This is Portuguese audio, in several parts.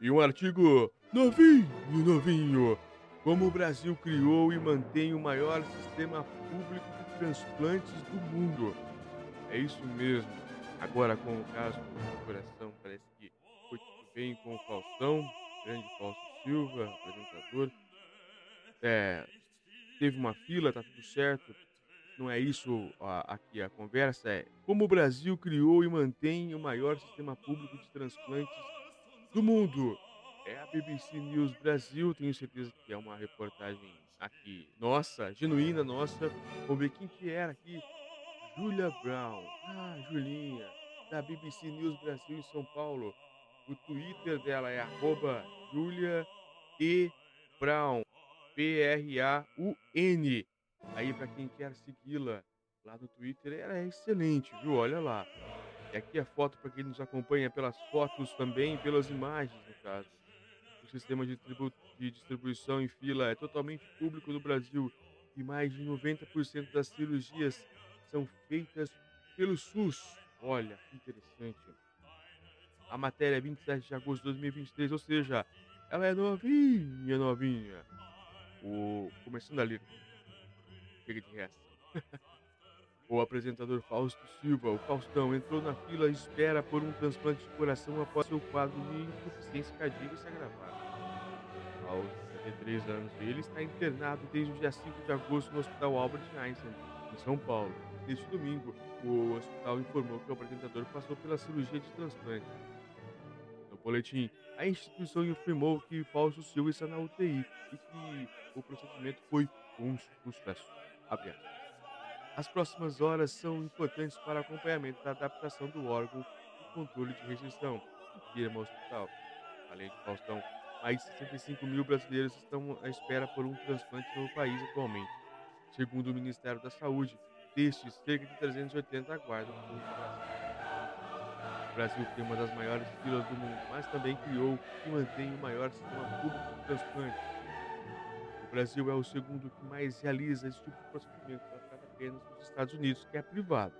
E um artigo novinho, novinho. Como o Brasil criou e mantém o maior sistema público de transplantes do mundo. É isso mesmo. Agora com o caso do coração, parece que foi tudo bem com o Faustão, grande Fausto Silva, apresentador. É, teve uma fila, tá tudo certo. Não é isso a, aqui a conversa, é como o Brasil criou e mantém o maior sistema público de transplantes do mundo. É a BBC News Brasil, tenho certeza que é uma reportagem aqui nossa, genuína nossa. Vamos ver quem que era aqui. Julia Brown. Ah, Julinha, da BBC News Brasil em São Paulo. O Twitter dela é arroba Julia E. Brown. P-R-A-U-N. Aí, para quem quer segui-la lá no Twitter, ela é excelente, viu? Olha lá. E aqui a foto para quem nos acompanha pelas fotos também, pelas imagens, no caso. O sistema de, de distribuição em fila é totalmente público no Brasil e mais de 90% das cirurgias são feitas pelo SUS. Olha, que interessante. A matéria é 27 de agosto de 2023, ou seja, ela é novinha, novinha. O começando ali. Chega de resto. O apresentador Fausto Silva, o Faustão, entrou na fila e espera por um transplante de coração após seu quadro de insuficiência cardíaca se agravar. Aos 73 anos, ele está internado desde o dia 5 de agosto no Hospital Albert Einstein, em São Paulo. Neste domingo, o hospital informou que o apresentador passou pela cirurgia de transplante. No boletim, a instituição informou que Fausto Silva está na UTI e que o procedimento foi um sucesso. As próximas horas são importantes para acompanhamento da adaptação do órgão e controle de rejeição, afirma o hospital. Além de Faustão, mais de 65 mil brasileiros estão à espera por um transplante no país atualmente. Segundo o Ministério da Saúde, destes, cerca de 380 aguardam O Brasil tem uma das maiores filas do mundo, mas também criou e mantém o maior sistema público de transplante. O Brasil é o segundo que mais realiza esse tipo de procedimento, apenas nos Estados Unidos, que é privado.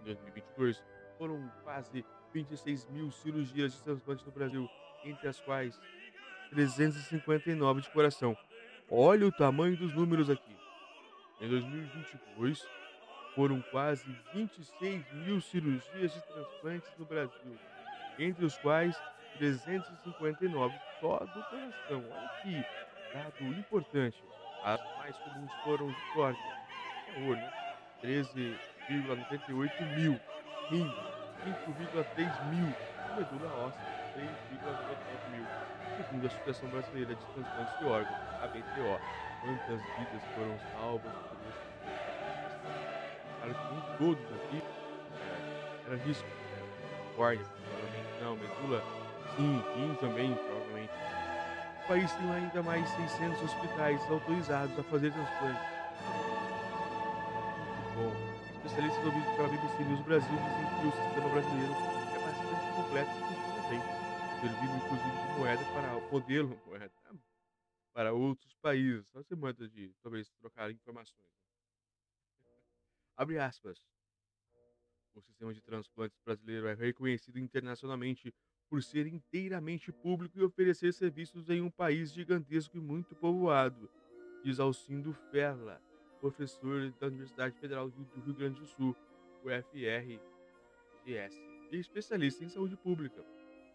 Em 2022, foram quase 26 mil cirurgias de transplante no Brasil, entre as quais 359 de coração. Olha o tamanho dos números aqui. Em 2022, foram quase 26 mil cirurgias de transplantes no Brasil, entre os quais 359 só do coração. Olha que dado importante. As mais comuns foram de corte, olho, né? 13,98 mil, rim, 5,3 mil, medula óssea, 3,99 mil. Segundo a Associação Brasileira de Transplantes de Órgãos, a BTO, quantas vidas foram salvas por esse Claro que nem todos aqui é, era risco. É, córnea, provavelmente não, medula, sim, rim também, provavelmente. O país tem ainda mais 600 hospitais autorizados a fazer transplantes. Bom. Especialistas ouvidos pela BBC News Brasil dizem que o sistema brasileiro é bastante completo e funciona bem, servindo inclusive de moeda para o modelo moeda para outros países. Só você manda de talvez trocar informações. Abre aspas. O sistema de transplantes brasileiro é reconhecido internacionalmente por ser inteiramente público e oferecer serviços em um país gigantesco e muito povoado, diz Alcindo Ferla, professor da Universidade Federal do Rio Grande do Sul, UFRGS, e especialista em saúde pública.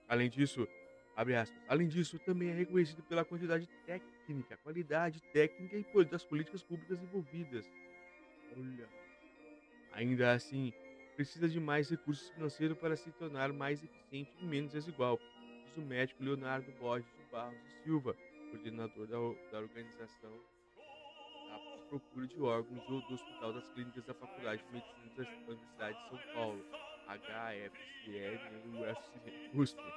Além disso, aspas, além disso, também é reconhecido pela quantidade técnica, qualidade técnica e das políticas públicas envolvidas. Olha. Ainda assim, precisa de mais recursos financeiros para se tornar mais eficiente e menos desigual, diz o médico Leonardo Borges Barros e Silva, coordenador da, da organização procura de órgãos do, do Hospital das Clínicas da Faculdade de Medicina da Universidade de São Paulo, HFCL USP.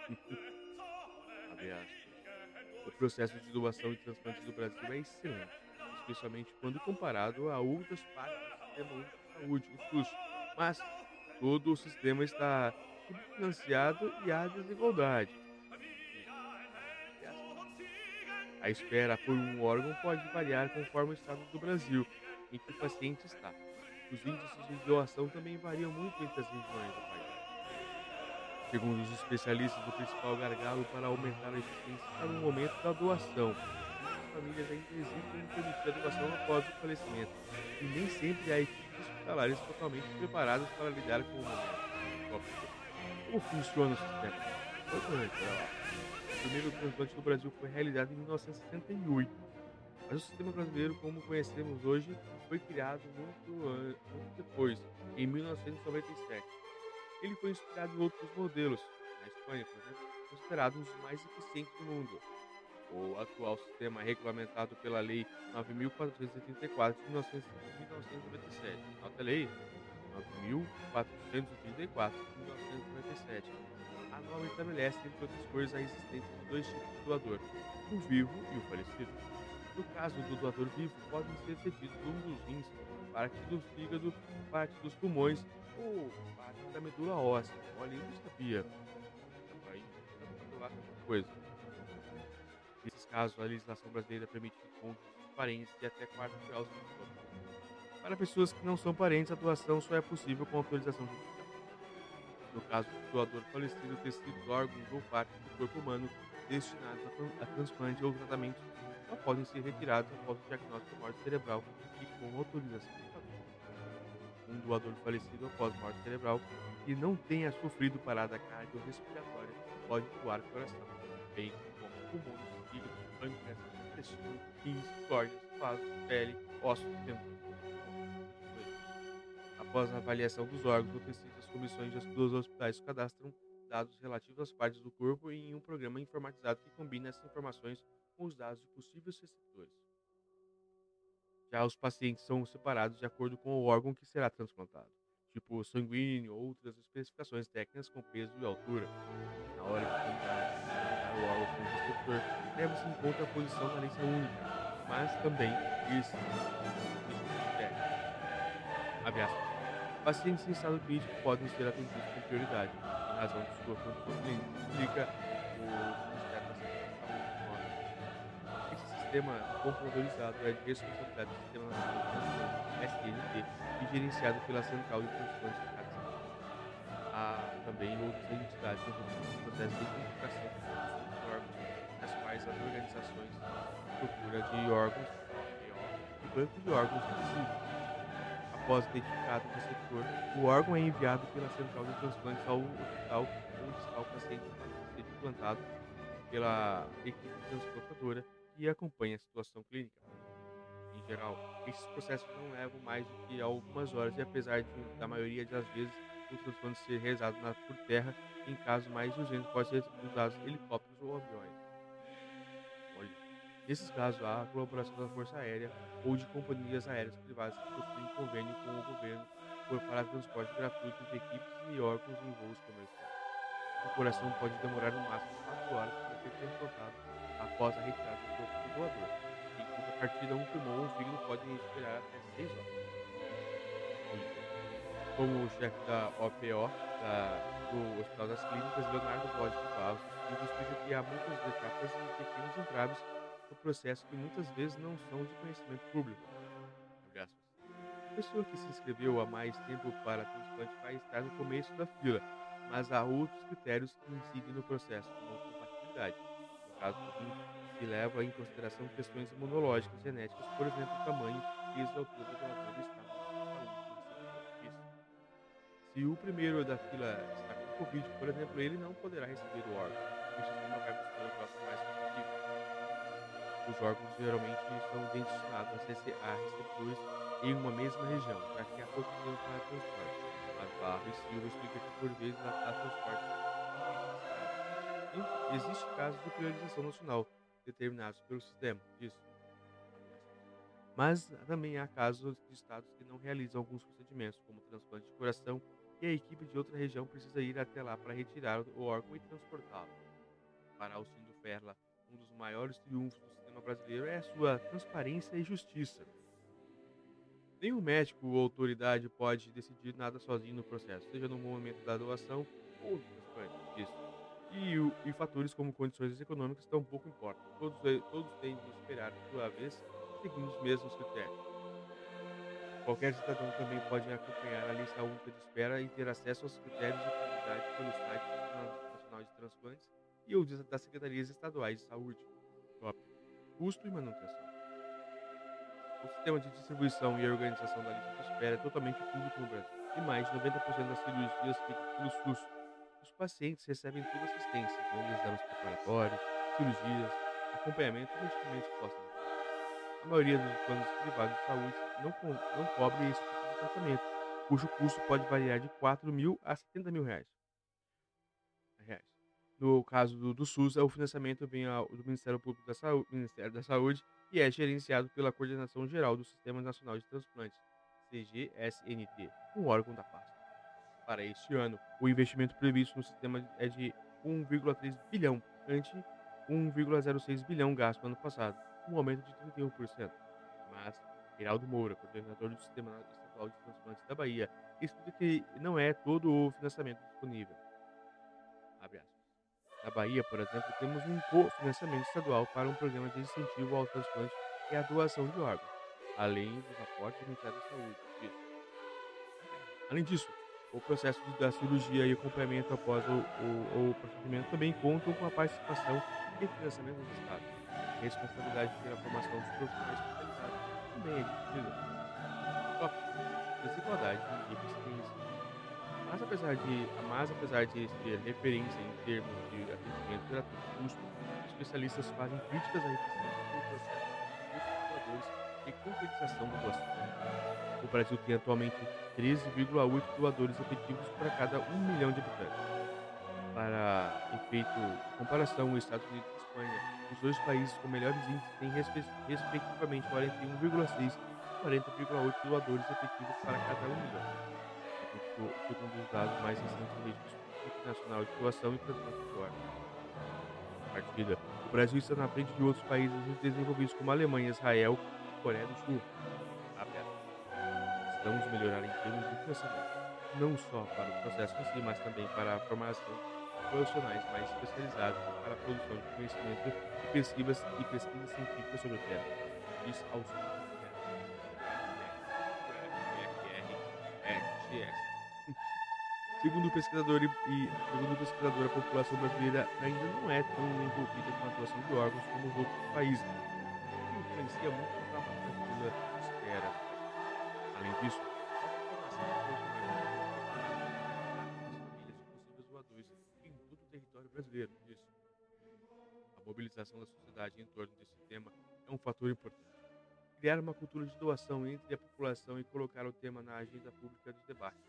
o processo de doação e transplante do Brasil é excelente, especialmente quando comparado a outras partes do sistema de saúde, o SUS. Mas todo o sistema está subfinanciado e há desigualdade. A espera por um órgão pode variar conforme o estado do Brasil em que o paciente está. Os índices de doação também variam muito entre as regiões do país. Segundo os especialistas, o principal gargalo para aumentar a eficiência está no momento da doação. Muitas famílias ainda hesitam em permitir a doação após o falecimento, e nem sempre há equipes hospitalares totalmente preparadas para lidar com o momento. Como funciona o sistema? O primeiro transplante no Brasil foi realizado em 1968, mas o sistema brasileiro, como conhecemos hoje, foi criado muito, muito depois, em 1997. Ele foi inspirado em outros modelos, na Espanha, por exemplo, considerado um dos mais eficientes do mundo. O atual sistema é regulamentado pela Lei 9.434 de 1997. Nota a Lei 9.434 de 1997. Norma estabelece, entre outras coisas, a existência de dois tipos de doador, o vivo e o falecido. No caso do doador vivo, podem ser cedidos um dos rins, parte do fígado, parte dos pulmões ou parte da medula óssea. Olha, eu não sabia. Aí, coisa. Nesses casos, a legislação brasileira permite encontros de parentes de até 4 graus de Para pessoas que não são parentes, a doação só é possível com autorização judicial. No caso do doador falecido, tecidos, órgãos ou partes do corpo humano destinados a, transplante ou tratamento só podem ser retirados após o diagnóstico de morte cerebral e com autorização do Um doador falecido após morte cerebral que não tenha sofrido parada cardiorrespiratória pode doar coração, bem como pulmões, fígado, pâncreas, intestino, rins, córneas, vasos, pele, ossos dentro. Após a avaliação dos órgãos ou tecidos, as comissões dos hospitais cadastram dados relativos às partes do corpo em um programa informatizado que combina essas informações com os dados de possíveis receptores. Já os pacientes são separados de acordo com o órgão que será transplantado, tipo sanguíneo ou outras especificações técnicas com peso e altura. Na hora de tentar o órgão com o receptor, leva-se em conta a posição da lista única, mas também isso. Abre Pacientes em estado crítico podem ser atendidos com prioridade, em razão de sua condição explica o sistema computadorizado é de responsabilidade do Sistema Nacional de Transplantes, SNT, e gerenciado pela Central de Transplantes de cada Há também outras entidades envolvidas no processo de identificação de órgãos, nas quais as organizações procura de órgãos e banco de órgãos específicos. Após identificado o receptor, o órgão é enviado pela Central de Transplantes ao hospital onde está o paciente para ser implantado pela equipe transplantadora e acompanha a situação clínica. Em geral, esses processos não levam mais do que algumas horas e apesar de, da maioria das vezes o transplante ser realizado por terra, em casos mais urgentes pode ser usados helicópteros ou aviões. Nesses casos há colaboração da Força Aérea ou de companhias aéreas privadas que possuem convênio com o governo por para transporte gratuito de equipes e órgãos em voos comerciais. O coração pode demorar no máximo 4 horas para ser transplantado após a retirada do corpo do doador, enquanto a partida um pulmão ou fígado podem esperar até 6 horas. Como o chefe da OPO da, do Hospital das Clínicas, Leonardo Borges de Barros, explica que há muitas etapas e pequenos entraves no processo que muitas vezes não são de conhecimento público. A pessoa que se inscreveu há mais tempo para transplante vai estar no começo da fila, mas há outros critérios que incidem no processo, como compatibilidade caso se leva em consideração questões imunológicas, genéticas, por exemplo, tamanho, peso, altura do doador e de Se o primeiro da fila está com Covid, por exemplo, ele não poderá receber o órgão, o sistema vai buscar o próximo mais competitivo. Os órgãos geralmente são destinados a receptores em uma mesma região, já que há pouco tempo para transporte. Mas Barra e Silva explica que por vezes há transporte Existe casos de priorização nacional determinados pelo sistema. Mas também há casos de estados que não realizam alguns procedimentos, como transplante de coração, e a equipe de outra região precisa ir até lá para retirar o órgão e transportá-lo. Para Alcindo Ferla, um dos maiores triunfos do sistema brasileiro é a sua transparência e justiça. Nenhum médico ou autoridade pode decidir nada sozinho no processo, seja no momento da doação ou no transplante disso. E, e fatores como condições econômicas tão pouco importam. Todos, todos têm de esperar sua vez, seguindo os mesmos critérios. Qualquer cidadão também pode acompanhar a lista única de espera e ter acesso aos critérios de prioridade pelo site transplantes e ou das secretarias estaduais de saúde. Custo e manutenção. O sistema de distribuição e organização da lista de espera é totalmente público no Brasil, e mais de 90% das cirurgias feitas pelo SUS. Os pacientes recebem toda assistência, incluindo exames preparatórios, cirurgias, acompanhamento e medicamentos postos. A maioria dos planos privados de saúde não, co não cobre esse tipo de tratamento, cujo custo pode variar de 4 mil a 70 mil reais. No caso do, do SUS, o financiamento vem ao, do Ministério Público da Saúde, Ministério da Saúde e é gerenciado pela Coordenação Geral do Sistema Nacional de Transplantes, CGSNT, um órgão da pasta. Para este ano, o investimento previsto no sistema é de 1,3 bilhão, ante 1,06 bilhão gasto no ano passado, um aumento de 31%. Mas Geraldo Moura, coordenador do Sistema Estadual de Transplantes da Bahia, explica que não é todo o financiamento disponível. Na Bahia, por exemplo, temos um cofinanciamento estadual para um programa de incentivo ao transplante e à doação de órgãos, além dos aportes do Ministério da Saúde. Além disso, o processo da cirurgia e acompanhamento após o, o, o procedimento também contam com a participação e financiamento dos estados. A responsabilidade pela formação dos profissionais especializados também é dividida. Desigualdade e eficiência. Mas apesar de, mas apesar de ser referência em termos de atendimento gratuito e custo, especialistas fazem críticas à eficiência do processo de concretização do doação. O Brasil tem atualmente 13,8 doadores efetivos para cada 1 milhão de habitantes. Para efeito de comparação, os Estados Unidos e Espanha, os dois países com melhores índices, têm respectivamente 41,6 e 40,8 doadores efetivos para cada 1 milhão segundo os dados mais recentes do Registro Nacional de Doação e Transplante de. Partida. O Brasil está na frente de outros países desenvolvidos como Alemanha, Israel e Coreia do Sul. Precisamos melhorar em termos de financiamento, não só para o processo em si, mas também para a formação de profissionais mais especializados para a produção de conhecimento e pesquisas, e pesquisas científicas sobre o tema. Diz Alcino. Segundo o pesquisador, e, segundo o pesquisador, a população brasileira ainda não é tão envolvida com a doação de órgãos como os outros países, o que influencia muito na fila de espera. Além disso, o brasileiro. Isso. A mobilização da sociedade em torno desse tema é um fator importante. Criar uma cultura de doação entre a população e colocar o tema na agenda pública dos debates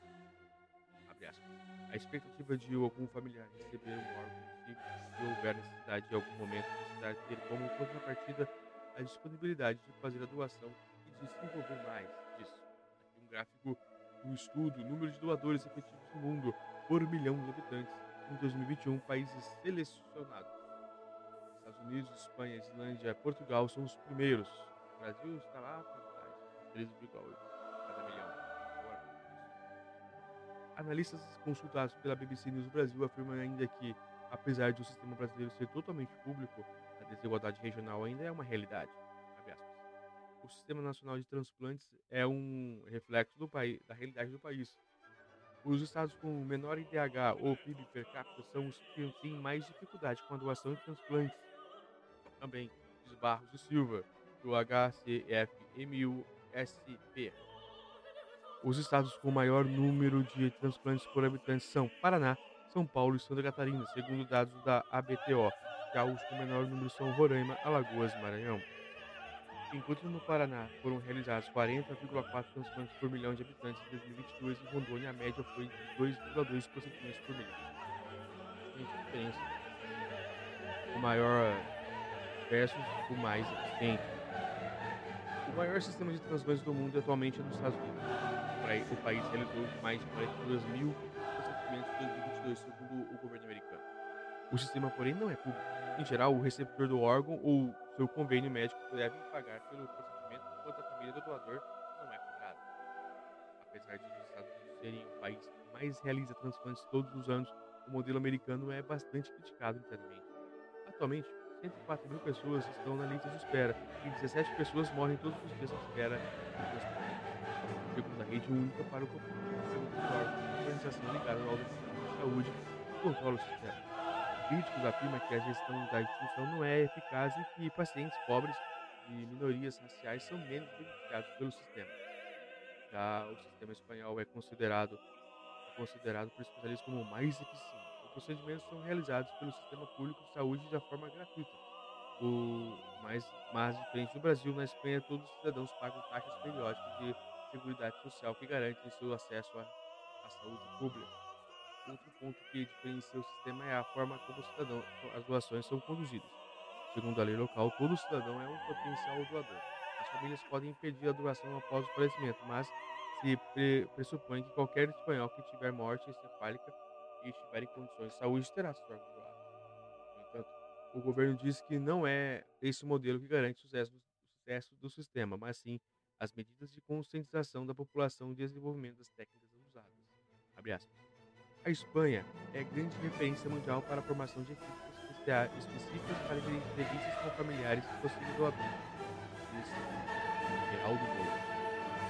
a expectativa de algum familiar receber um órgão se, se houver necessidade em algum momento, precisar ter como contrapartida a disponibilidade de fazer a doação e de se envolver mais disso. Aqui um gráfico do estudo, número de doadores efetivos no mundo por milhão de habitantes em 2021, países selecionados. Estados Unidos, Espanha, Islândia, Portugal são os primeiros. O Brasil está lá para trás, 13,8. Analistas consultados pela BBC News Brasil afirmam ainda que, apesar de o sistema brasileiro ser totalmente público, a desigualdade regional ainda é uma realidade. O Sistema Nacional de Transplantes é um reflexo do país, da realidade do país. Os estados com menor IDH ou PIB per capita são os que têm mais dificuldade com a doação de transplantes. Também, diz Barros e Silva, do HCFMUSP. Os estados com maior número de transplantes por habitantes são Paraná, São Paulo e Santa Catarina, segundo dados da ABTO. Já os com menor número são Roraima, Alagoas e Maranhão. Enquanto no Paraná foram realizados 40,4 transplantes por milhão de habitantes em 2022, em Rondônia a média foi de 2,2 procedimentos por milhão. Diferença. O maior versus o mais. O maior sistema de transplantes do mundo atualmente é nos Estados Unidos o país realizou mais de 42 mil procedimentos em 2022, segundo o governo americano. O sistema, porém, não é público. Em geral, o receptor do órgão ou seu convênio médico deve pagar pelo procedimento, enquanto a família do doador não é cobrada. Apesar de os Estados Unidos serem o país que mais realiza transplantes todos os anos, o modelo americano é bastante criticado internamente. Atualmente, 104 mil pessoas estão na lista de espera e 17 pessoas morrem todos os dias à espera segundo a rede única para o da organização ligada ao Sistema de Saúde que controla o sistema. críticos afirmam que a gestão da instituição não é eficaz e que pacientes pobres e minorias raciais são menos beneficiados pelo sistema. Já o sistema espanhol é considerado, é considerado por especialistas como o mais eficiente. Os procedimentos são realizados pelo sistema público de saúde de forma gratuita. O mais, mas diferente do Brasil, na Espanha todos os cidadãos pagam taxas periódicas de seguridade social que garantem seu acesso à, à saúde pública. Outro ponto que diferencia o sistema é a forma como o cidadão, as doações são conduzidas. Segundo a lei local, todo cidadão é um potencial doador. As famílias podem impedir a doação após o falecimento, mas se pre pressupõe que qualquer espanhol que tiver morte encefálica e estiver em condições de saúde terá seu órgão doado. No entanto, o governo diz que não é esse o modelo que garante o sucesso, o sucesso do sistema, mas sim as medidas de conscientização da população e desenvolvimento das técnicas usadas. A Espanha é grande referência mundial para a formação de equipes específicas para entrevistas com familiares possíveis doadores, disse Geraldo Moura.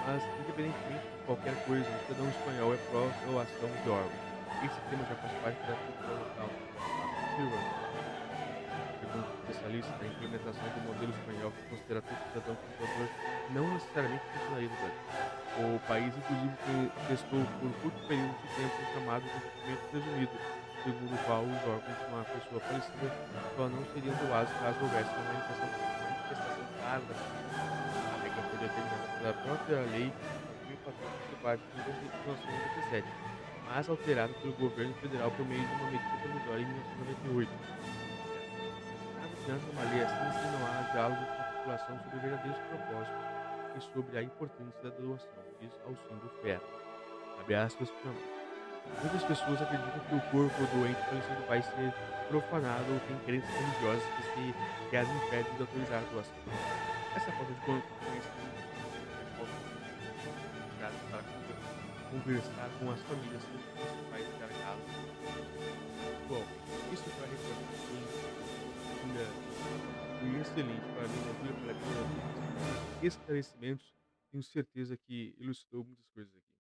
Mas, independentemente de qualquer coisa, o cidadão espanhol é pró-doação de órgãos. Esse tema já faz parte da cultura local. Especialista, a implementação do modelo espanhol que considera todo cidadão como doador não necessariamente no Brasil. O país, inclusive, testou por curto período de tempo o chamado consentimento presumido, segundo o qual os órgãos de uma pessoa falecida só não seriam doados caso houvesse uma manifestação, manifestação clara da A regra foi determinada pela própria lei de 1404 de 1997, mas alterada pelo governo federal por meio de uma medida provisória em 1998. Lei assim não há diálogo com a população sobre verdadeiros propósitos e sobre a importância da doação, diz Alcindo Ferro. Abre aspas para Muitas pessoas acreditam que o corpo doente falecido vai ser profanado ou tem crenças religiosas que, se, que as impedem de autorizar a doação. Essa falta de conhecimento para conversar com as famílias sobre os principais encarregados. Bom, isso para foi excelente para mim, vida, pela minha esclarecimentos. Tenho certeza que ilustrou muitas coisas aqui.